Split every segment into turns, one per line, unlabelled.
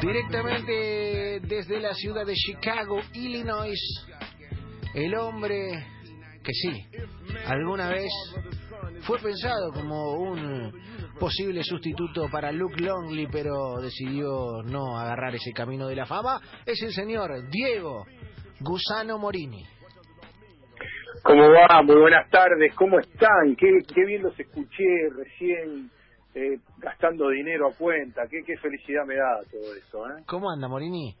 Directamente desde la ciudad de Chicago, Illinois, el hombre que sí, alguna vez fue pensado como un posible sustituto para Luke Longley, pero decidió no agarrar ese camino de la fama, es el señor Diego Gusano Morini.
¿Cómo va? Muy buenas tardes, ¿cómo están? Qué, bien los escuché recién eh, gastando dinero a cuenta, qué, qué felicidad me da todo eso. ¿eh?
¿Cómo anda Morini?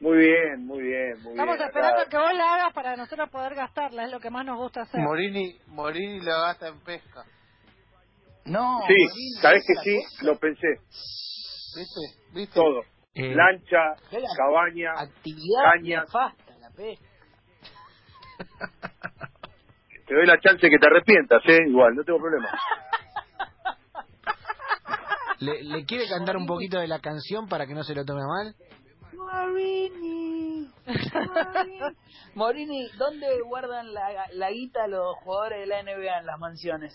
Muy bien, muy bien, muy
Estamos
bien.
esperando
Acá-
que vos la hagas para nosotros poder gastarla, es lo que más nos gusta hacer.
Morini, Morini la gasta en pesca.
No,
Sí,
Morini,
sabés que sí,
pesca.
lo pensé,
¿Viste? ¿Viste?
todo.
Eh,
Lancha,
la-
cabaña,
Actividad
caña.
nefasta, la pesca.
te doy la chance que te arrepientas, ¿eh? Igual, no tengo problema.
¿Le, le quiere cantar un poquito de la canción para que no se lo tome a mal?
Morini. Morini, ¿dónde guardan la, la guita los jugadores de la NBA en las mansiones?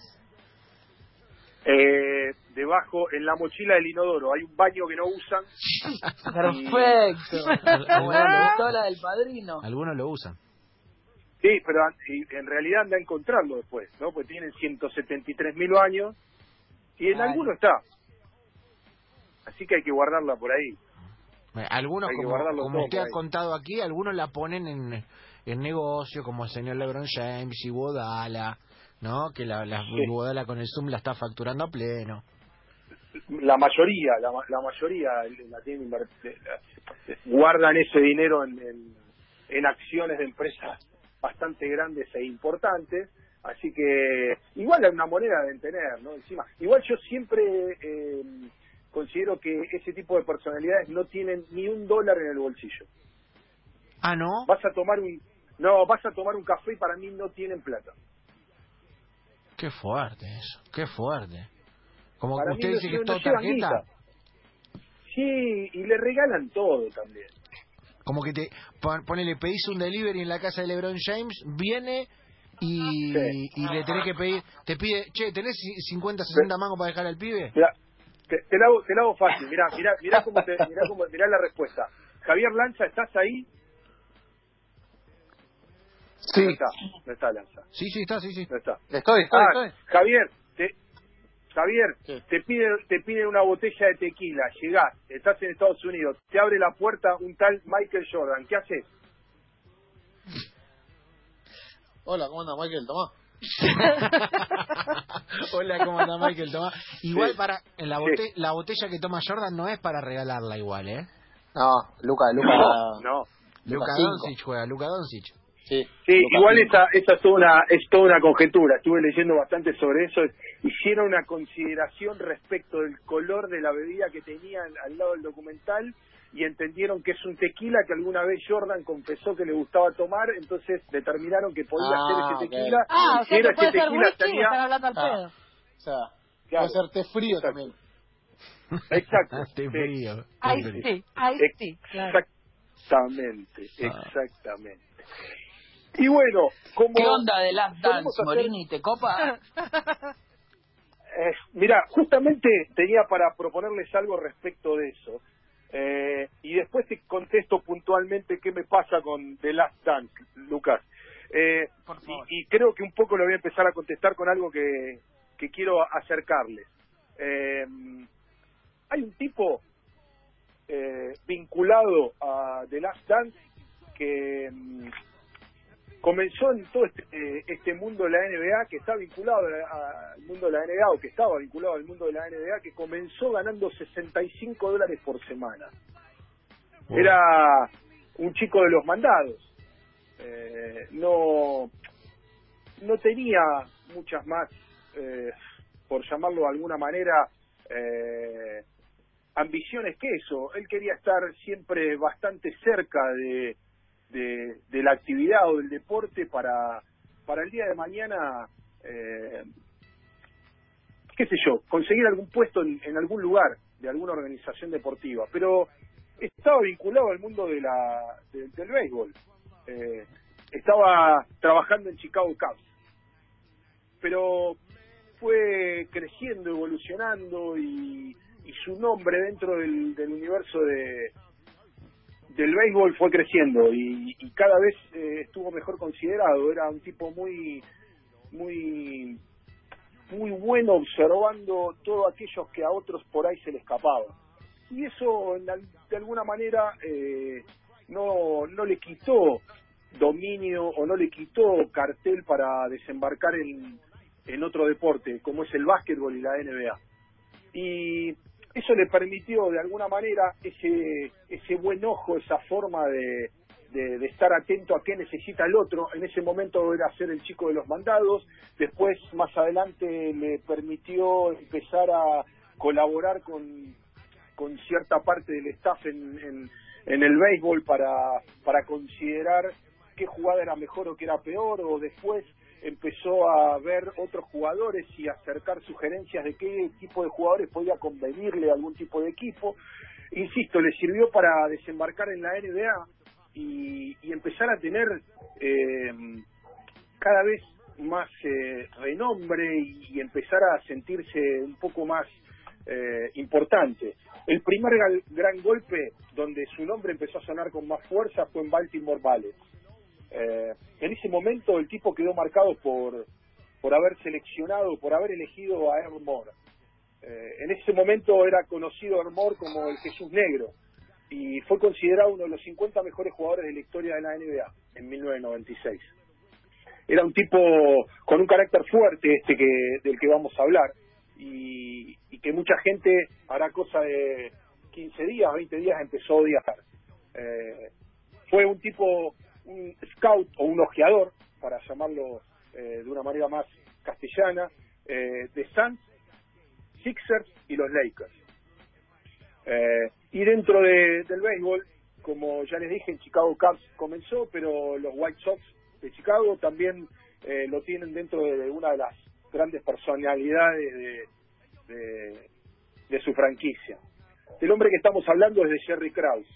Eh, debajo, en la mochila del inodoro, hay un baño que no usan.
Perfecto. Como la pistola del padrino.
Algunos lo usan.
Sí, pero en realidad anda a encontrarlo después, ¿no? Pues tienen 173 mil baños y en
Ay.
alguno está. Así que hay que guardarla por ahí.
Eh, Algunos,
Hay
como, usted ha contado aquí, algunos la ponen en, en negocio, como el señor LeBron James y Bodala, ¿no? Que la, la
Sí.
Bodala con el Zoom la está facturando a pleno.
La mayoría, la, la mayoría la tienen guardan ese dinero en, en, en acciones de empresas bastante grandes e importantes. Así que igual es una moneda de tener, ¿no? Encima, igual yo siempre eh, considero que ese tipo de personalidades no tienen ni un dólar en el bolsillo.
Ah, ¿no?
vas a tomar un no vas a tomar un café y para mí no tienen plata
Qué fuerte eso, qué fuerte. Como
para
usted dice que es todo tarjeta,
sí y le regalan todo también
como que te pon- ponele, pedís un delivery en la casa de LeBron James, viene y,
Sí.
y le tenés que pedir, te pide, che, ¿tenés ci- 50, 60 mangos para dejar al pibe?
Mirá, te, te la hago, te la hago fácil mirá mirá mirá cómo te, mirá cómo mirá la respuesta Javier Lanza estás ahí
Sí,
no está no está Lanza
Sí, sí, está, sí, sí.
no está
estoy, estoy,
Ah,
estoy.
Javier te Javier,
Sí.
te piden te piden una botella de tequila, llegás, estás en Estados Unidos, te abre la puerta un tal Michael Jordan, ¿qué haces?
Hola, ¿cómo anda Michael? Tomá.
Hola, ¿cómo anda Michael? Tomá. Igual
Sí.
para en la,
Sí.
bote- la botella que toma Jordan no es para regalarla igual, ¿eh?
No, Luca, Luca.
No.
Luca
cinco.
Doncic juega, Luca Doncic.
Sí,
Sí,
Luca
igual
cinco.
esa, esa es, toda una, es toda una conjetura. Estuve leyendo bastante sobre eso. Hicieron una consideración respecto del color de la bebida que tenían al lado del documental y entendieron que es un tequila que alguna vez Jordan confesó que le gustaba tomar, entonces determinaron que podía
Ah,
ser
ok.
ese tequila.
Ah,
y
o sea
era
que puede
ese
ser
tequila
whisky
tenía...
están hablando al
Ah.
pedo.
O sea,
Claro.
puede ser té frío
Exacto.
también.
Exacto.
Te
sí.
frío.
Ahí sí, ahí sí, claro.
Exactamente,
Ah.
exactamente. Y bueno, como...
¿Qué onda de Last Dance,
hacer-
Morini? ¿Te copa?
Eh, mira, justamente tenía para proponerles algo respecto de eso. Eh, y después te contesto puntualmente qué me pasa con The Last Dance, Lucas. Eh,
Por favor.
y, y creo que un poco lo voy a empezar a contestar con algo que, que quiero acercarles. Eh, hay un tipo eh, vinculado a The Last Dance que mm, comenzó en todo este, eh, este mundo de la NBA, que está vinculado a- al mundo de la NBA, o que estaba vinculado al mundo de la NBA, que comenzó ganando 65 dólares por semana.
Wow.
Era un chico de los mandados. Eh, no, no tenía muchas más, eh, por llamarlo de alguna manera, eh, ambiciones que eso. Él quería estar siempre bastante cerca de, de, la actividad o del deporte para, para el día de mañana, eh, qué sé yo, conseguir algún puesto en, algún lugar de alguna organización deportiva. Pero estaba vinculado al mundo de la, de- del béisbol. Eh, estaba trabajando en Chicago Cubs. Pero fue creciendo, evolucionando y, y su nombre dentro del universo de del béisbol fue creciendo y, y cada vez eh, estuvo mejor considerado. Era un tipo muy muy muy bueno observando todo aquellos que a otros por ahí se le escapaba. Y eso de alguna manera eh, no, no le quitó dominio o no le quitó cartel para desembarcar en, en otro deporte, como es el básquetbol y la NBA. Y eso le permitió de alguna manera ese, ese buen ojo, esa forma de, de, estar atento a qué necesita el otro. En ese momento era ser el chico de los mandados, después más adelante le permitió empezar a colaborar con, con cierta parte del staff en, en, en el béisbol para, para considerar qué jugada era mejor o qué era peor, o después empezó a ver otros jugadores y acercar sugerencias de qué tipo de jugadores podía convenirle a algún tipo de equipo. Insisto, le sirvió para desembarcar en la NBA y, empezar a tener eh, cada vez más eh, renombre y, empezar a sentirse un poco más eh, importante. El primer gran golpe donde su nombre empezó a sonar con más fuerza fue en Baltimore Ballet. Eh, en ese momento el tipo quedó marcado por, por haber seleccionado, por haber elegido a Moore. Eh, en ese momento era conocido Moore como el Jesús Negro y fue considerado uno de los 50 mejores jugadores de la historia de la NBA en 1996. Era un tipo con un carácter fuerte este que del que vamos a hablar y, y que mucha gente hará cosa de 15 días, 20 días empezó a odiar. Eh, fue un tipo, scout o un ojeador, para llamarlo eh, de una manera más castellana, eh, de Suns, Sixers y los Lakers. Eh, y dentro de- del béisbol, como ya les dije, en Chicago Cubs comenzó, pero los White Sox de Chicago también lo tienen dentro de una de las grandes personalidades de, de, de su franquicia. El hombre que estamos hablando es de Jerry Krause,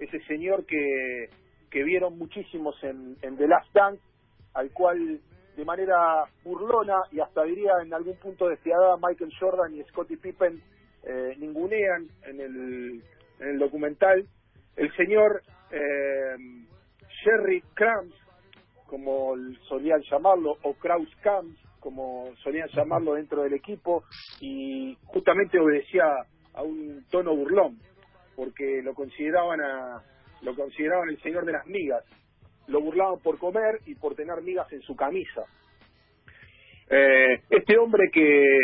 ese señor que, que vieron muchísimos en, The Last Dance, al cual de manera burlona y hasta diría en algún punto despiadada Michael Jordan y Scottie Pippen eh, ningunean en el, en el documental. El señor eh, Jerry como solían llamarlo, o Kraus Krams, como solían llamarlo dentro del equipo, y justamente obedecía a un tono burlón, porque lo consideraban a, lo consideraban el señor de las migas, lo burlaban por comer y por tener migas en su camisa. Eh, este hombre que,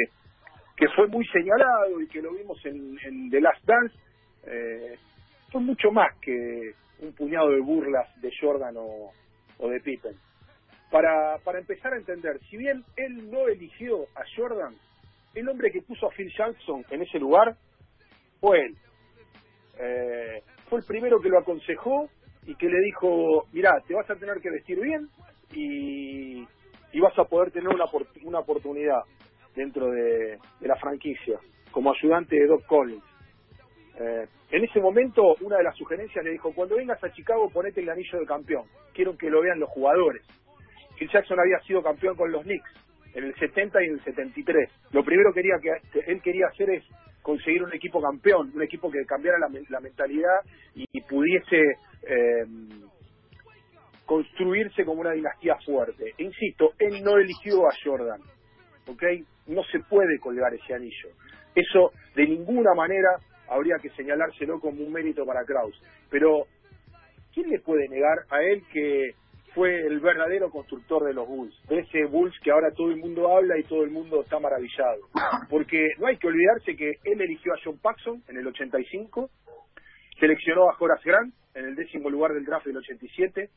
que fue muy señalado y que lo vimos en, The Last Dance, eh, fue mucho más que un puñado de burlas de Jordan o, o de Pippen. Para, para empezar a entender, si bien él no eligió a Jordan, el hombre que puso a Phil Jackson en ese lugar fue él. Eh, fue el primero que lo aconsejó y que le dijo, mirá, te vas a tener que vestir bien y, vas a poder tener una, una oportunidad dentro de, la franquicia como ayudante de Doc Collins. Eh, en ese momento, una de las sugerencias le dijo, cuando vengas a Chicago, ponete el anillo de campeón. Quiero que lo vean los jugadores. Phil Jackson había sido campeón con los Knicks en el 70 y en el 73. Lo primero que él quería hacer es conseguir un equipo campeón, un equipo que cambiara la, men- la mentalidad y, pudiese eh, construirse como una dinastía fuerte. Insisto, él no eligió a Jordan, ¿ok? No se puede colgar ese anillo. Eso de ninguna manera habría que señalárselo como un mérito para Kraus. Pero, ¿quién le puede negar a él que fue el verdadero constructor de los Bulls? De ese Bulls que ahora todo el mundo habla y todo el mundo está maravillado. Porque no hay que olvidarse que él eligió a John Paxson en el 85, seleccionó a Horace Grant en el décimo lugar del draft del 87,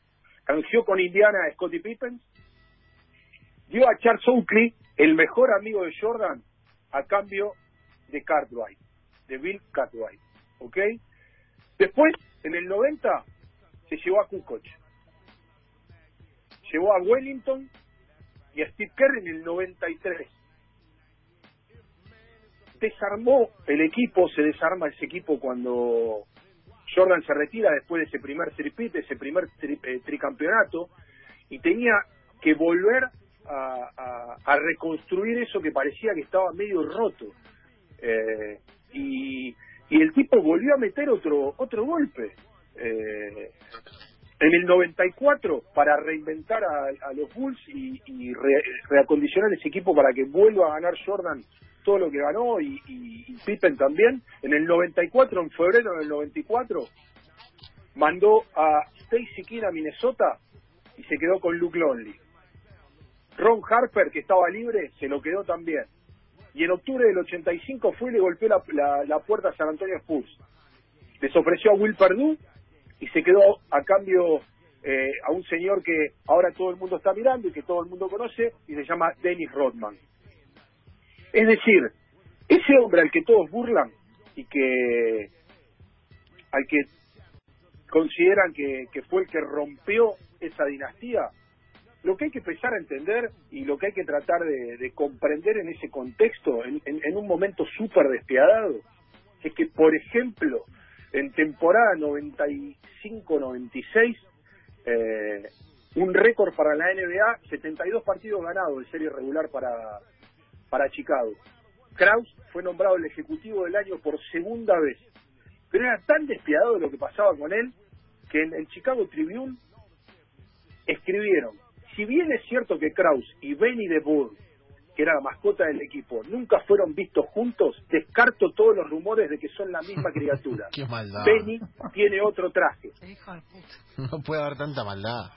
canjeó con Indiana a Scottie Pippen, dio a Charles Oakley, el mejor amigo de Jordan, a cambio de Cartwright, de Bill Cartwright, ¿ok? Después, en el 90, se llevó a Kukoc, llevó a Wellington y a Steve Kerr en el 93. Desarmó el equipo, se desarma ese equipo cuando Jordan se retira después de ese primer tripit, ese primer tri- eh, tricampeonato, y tenía que volver a, a- a reconstruir eso que parecía que estaba medio roto. Eh, y, y el tipo volvió a meter otro otro golpe. Eh, en el 94 para reinventar a, los Bulls y, y re- reacondicionar ese equipo para que vuelva a ganar Jordan todo lo que ganó y, Pippen también. En el 94, en febrero del 94, mandó a Stacy King a Minnesota y se quedó con Luke Longley. Ron Harper, que estaba libre, se lo quedó también. Y en octubre del 85 fue y le golpeó la, la- la puerta a San Antonio Spurs. Les ofreció a Will Perdue y se quedó a cambio eh, a un señor que ahora todo el mundo está mirando y que todo el mundo conoce y se llama Dennis Rodman. Es decir, ese hombre al que todos burlan y que al que consideran que, fue el que rompió esa dinastía, lo que hay que empezar a entender y lo que hay que tratar de, de comprender en ese contexto, en, en- en un momento súper despiadado, es que, por ejemplo, en temporada 95-96, eh, un récord para la NBA, 72 partidos ganados de serie regular para, para Chicago. Kraus fue nombrado el ejecutivo del año por segunda vez. Pero era tan despiadado lo que pasaba con él que en el Chicago Tribune escribieron, si bien es cierto que Kraus y Benny de Boer, que era la mascota del equipo, nunca fueron vistos juntos, descarto todos los rumores de que son la misma criatura.
Qué maldad.
Benny tiene otro traje.
Hijo de puta.
No puede haber tanta maldad.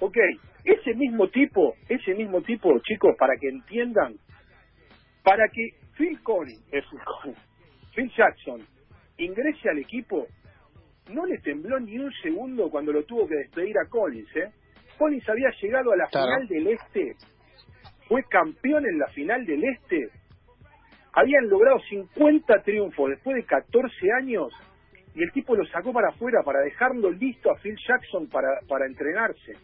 Ok, ese mismo tipo, ese mismo tipo, chicos, para que entiendan, para que Phil Collins, eh, Phil Collins, Phil Jackson ingrese al equipo, no le tembló ni un segundo cuando lo tuvo que despedir a Collins, ¿eh? Collins había llegado a la
Claro.
final del Este, fue campeón en la final del Este, habían logrado 50 triunfos después de 14 años y el tipo lo sacó para afuera para dejarlo listo a Phil Jackson para, para entrenarse.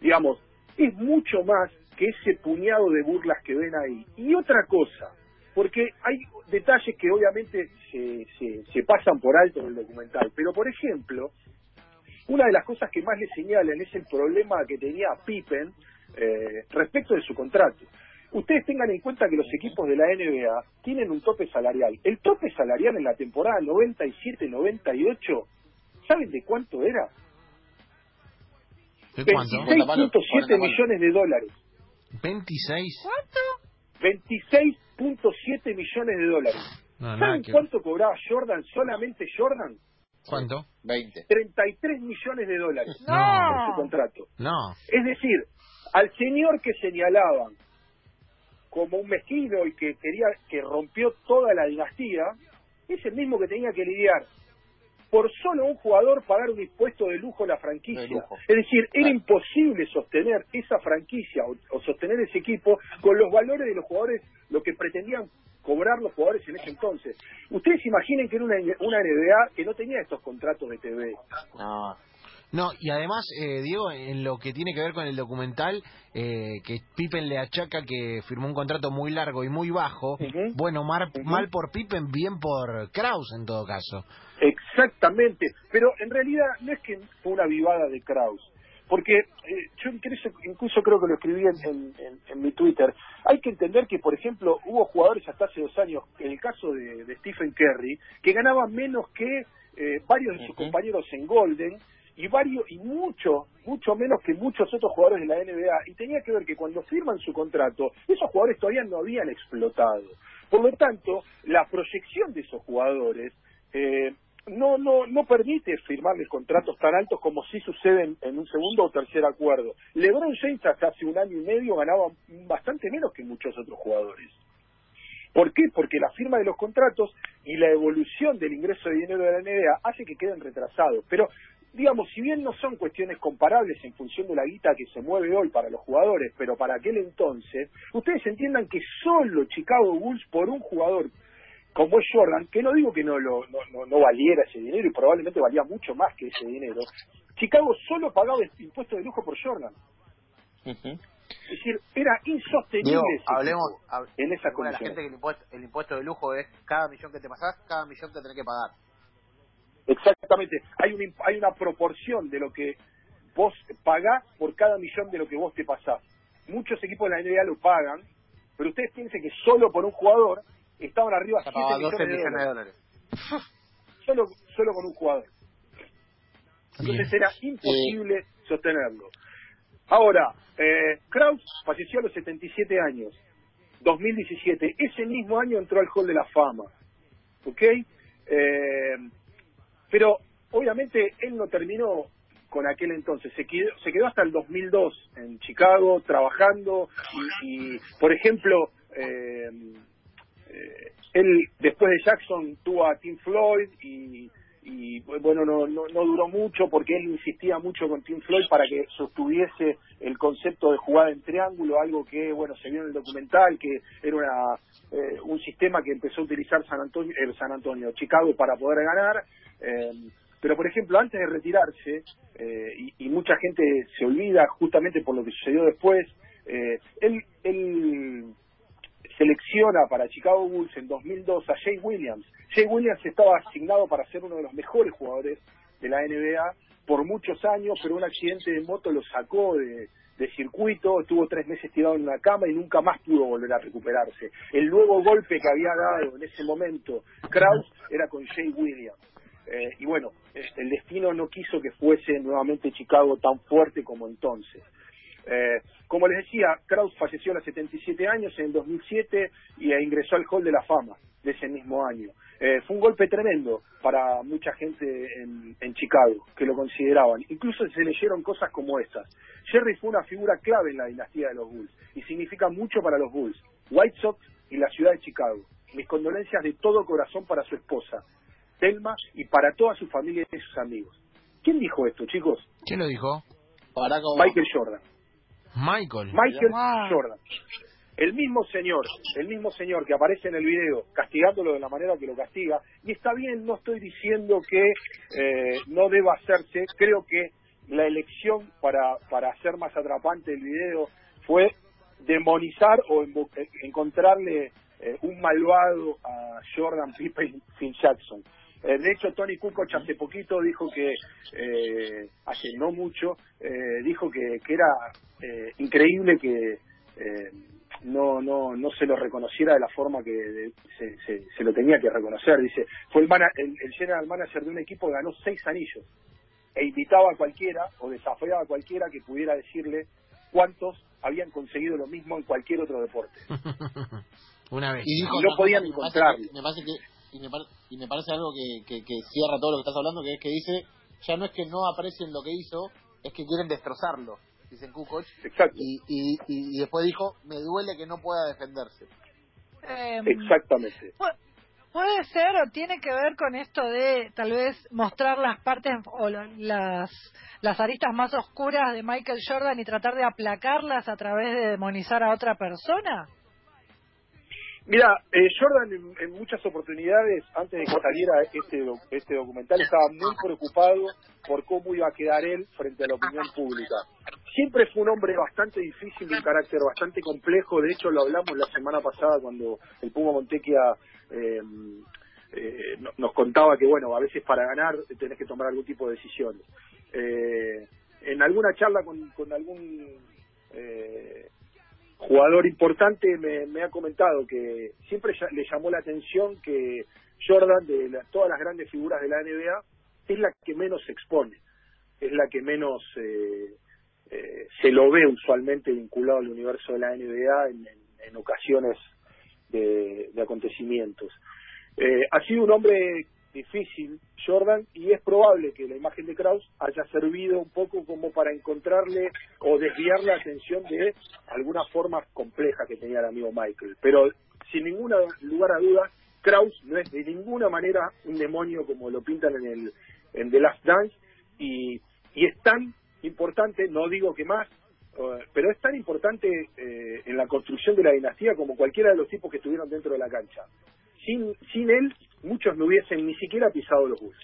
Digamos, es mucho más que ese puñado de burlas que ven ahí. Y otra cosa, porque hay detalles que obviamente se, se, pasan por alto en el documental, pero por ejemplo, una de las cosas que más le señalan es el problema que tenía Pippen eh, respecto de su contrato. Ustedes tengan en cuenta que los equipos de la NBA tienen un tope salarial. El tope salarial en la temporada 97-98, ¿saben de cuánto era?
¿De cuánto?
26.7 millones de dólares.
26.
26.7 millones de dólares.
No,
¿Saben
que-
cuánto cobraba Jordan, solamente Jordan?
¿Cuánto?
20.
33 millones de dólares
No.
por su contrato.
No.
Es decir, al señor que señalaban como un mezquino y que quería que rompió toda la dinastía, es el mismo que tenía que lidiar por solo un jugador pagar un impuesto de lujo a la franquicia.
Lujo.
Es decir, era imposible sostener esa franquicia o, o sostener ese equipo con los valores de los jugadores, lo que pretendían cobrar los jugadores en ese entonces. Ustedes imaginen que era una, una NBA que no tenía estos contratos de TV.
No.
No, y además, eh, Diego, en lo que tiene que ver con el documental, eh, que Pippen le achaca que firmó un contrato muy largo y muy bajo, bueno, mar- mal por Pippen, bien por Kraus en todo caso.
Exactamente, pero en realidad no es que fue una vivada de Kraus, porque eh, yo incluso, incluso creo que lo escribí en, en- en- en mi Twitter. Hay que entender que, por ejemplo, hubo jugadores hasta hace dos años, en el caso de, de Stephen Curry, que ganaban menos que eh, varios de sus compañeros en Golden y varios y mucho mucho menos que muchos otros jugadores de la NBA y tenía que ver que cuando firman su contrato esos jugadores todavía no habían explotado por lo tanto la proyección de esos jugadores eh, no no no permite firmarles contratos tan altos como sí suceden en un segundo o tercer acuerdo LeBron James hasta hace un año y medio ganaba bastante menos que muchos otros jugadores ¿Por qué? Porque la firma de los contratos y la evolución del ingreso de dinero de la NBA hace que queden retrasados. Pero, digamos, si bien no son cuestiones comparables en función de la guita que se mueve hoy para los jugadores, pero para aquel entonces, ustedes entiendan que solo Chicago Bulls por un jugador como es Jordan, que no digo que no, lo, no, no, no valiera ese dinero y probablemente valía mucho más que ese dinero, Chicago solo pagaba impuestos de lujo por Jordan. Es decir, era insostenible
hablemos,
en esa
a la
condición.
gente que el impuesto, el impuesto de lujo es cada millón que te pasás, cada millón que tenés que pagar.
Exactamente. Hay, un, hay una proporción de lo que vos pagás por cada millón de lo que vos te pasás. Muchos equipos de la NBA lo pagan, pero ustedes piensen que solo por un jugador estaban arriba
Se
7
pagaba
millones
12
de
millones de
dólares. Solo, solo con un jugador. Entonces
Bien.
era imposible sostenerlo. Ahora, eh, Kraus falleció a los 77 años, 2017. Ese mismo año entró al Hall de la Fama. ¿Ok? Eh, pero obviamente él no terminó con aquel entonces. Se quedó, se quedó hasta el 2002 en Chicago trabajando y, y, por ejemplo, eh, eh, él después de Jackson tuvo a Tim Floyd y, y, bueno, no, no, no duró mucho porque él insistía mucho con Tim Floyd para que sostuviese el concepto de jugada en triángulo, algo que, bueno, se vio en el documental, que era una, eh, un sistema que empezó a utilizar San Antonio, eh, San Antonio, Chicago para poder ganar. Eh, pero, por ejemplo, antes de retirarse, eh, y, mucha gente se olvida justamente por lo que sucedió después, eh, él, él selecciona para Chicago Bulls en 2002 a Jay Williams. Jay Williams estaba asignado para ser uno de los mejores jugadores de la NBA por muchos años, pero un accidente de moto lo sacó de, de circuito, estuvo tres meses tirado en una cama y nunca más pudo volver a recuperarse. El nuevo golpe que había dado en ese momento Kraus era con Jay Williams. Eh, y bueno, eh, el destino no quiso que fuese nuevamente Chicago tan fuerte como entonces. Eh, como les decía, Kraus falleció a los 77 años en el 2007 y eh, ingresó al Hall de la Fama de ese mismo año. Eh, fue un golpe tremendo para mucha gente en, en Chicago que lo consideraban. Incluso se leyeron cosas como estas. Jerry fue una figura clave en la dinastía de los Bulls y significa mucho para los Bulls, White Sox y la ciudad de Chicago. Mis condolencias de todo corazón para su esposa, Thelma, y para toda su familia y sus amigos. ¿Quién dijo esto, chicos?
¿Quién lo dijo?
Michael Jordan.
Michael.
Michael. Jordan. El mismo señor, el mismo señor que aparece en el video castigándolo de la manera que lo castiga, y está bien, no estoy diciendo que eh, no deba hacerse, creo que la elección para, para hacer más atrapante el video fue demonizar o eh, encontrarle eh, un malvado a Jordan Pippen Phil Jackson. Eh, de hecho, Tony Kukoc hace poquito dijo que, eh, hace no mucho, eh, dijo que, que era eh, increíble que eh, no, no, no se lo reconociera de la forma que de- se, se- se lo tenía que reconocer. Dice, fue el, mana- el, el general manager de un equipo que ganó seis anillos e invitaba a cualquiera o desafiaba a cualquiera que pudiera decirle cuántos habían conseguido lo mismo en cualquier otro deporte.
Una vez.
Y dijo
Y no
otra
podían encontrarlo.
parece- Me parece que y me, par- y me parece algo que, que, que cierra todo lo que estás hablando, que es que dice, ya no es que no aprecien lo que hizo, es que quieren destrozarlo, dicen Kukoc.
Exacto,
Y, y, y, y después dijo, me duele que no pueda defenderse.
Em,
exactamente.
pu- Puede ser o tiene que ver con esto de tal vez mostrar las partes o la- las, las aristas más oscuras de Michael Jordan y tratar de aplacarlas a través de demonizar a otra persona.
Mira, eh, Jordan en, en muchas oportunidades, antes de que saliera este, este documental, estaba muy preocupado por cómo iba a quedar él frente a la opinión pública. Siempre fue un hombre bastante difícil, de un carácter bastante complejo, de hecho lo hablamos la semana pasada cuando el Puma Montequia eh, eh, no- nos contaba que, bueno, a veces para ganar tenés que tomar algún tipo de decisiones. Eh, en alguna charla con, con algún... jugador importante me, me ha comentado que siempre le llamó la atención que Jordan, de la- todas las grandes figuras de la NBA, es la que menos se expone, es la que menos eh, eh, se lo ve usualmente vinculado al universo de la NBA en, en- en ocasiones de, de acontecimientos. Eh, ha sido un hombre difícil, Jordan, y es probable que la imagen de Kraus haya servido un poco como para encontrarle o desviar la atención de alguna forma compleja que tenía el amigo Michael. Pero sin ningún lugar a dudas, Kraus no es de ninguna manera un demonio como lo pintan en el en The Last Dance y, y es tan importante, no digo que más, eh, pero es tan importante eh, en la construcción de la dinastía como cualquiera de los tipos que estuvieron dentro de la cancha. Sin, sin él, muchos no hubiesen ni siquiera pisado los Bulls.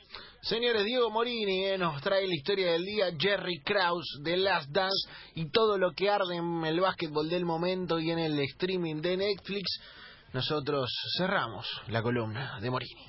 Señores, Diego Morini eh, nos trae la historia del día, Jerry Krause de Last Dance y todo lo que arde en el básquetbol del momento y en el streaming de Netflix. Nosotros cerramos la columna de Morini.